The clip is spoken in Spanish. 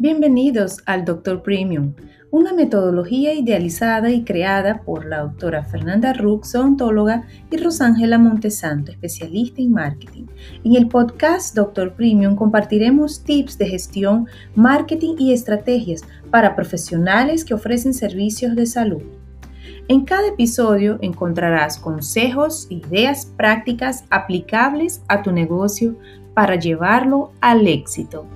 Bienvenidos al Doctor Premium, una metodología idealizada y creada por la doctora Fernanda Rux, odontóloga, y Rosángela Montesanto, especialista en marketing. En el podcast Doctor Premium compartiremos tips de gestión, marketing y estrategias para profesionales que ofrecen servicios de salud. En cada episodio encontrarás consejos, ideas prácticas aplicables a tu negocio para llevarlo al éxito.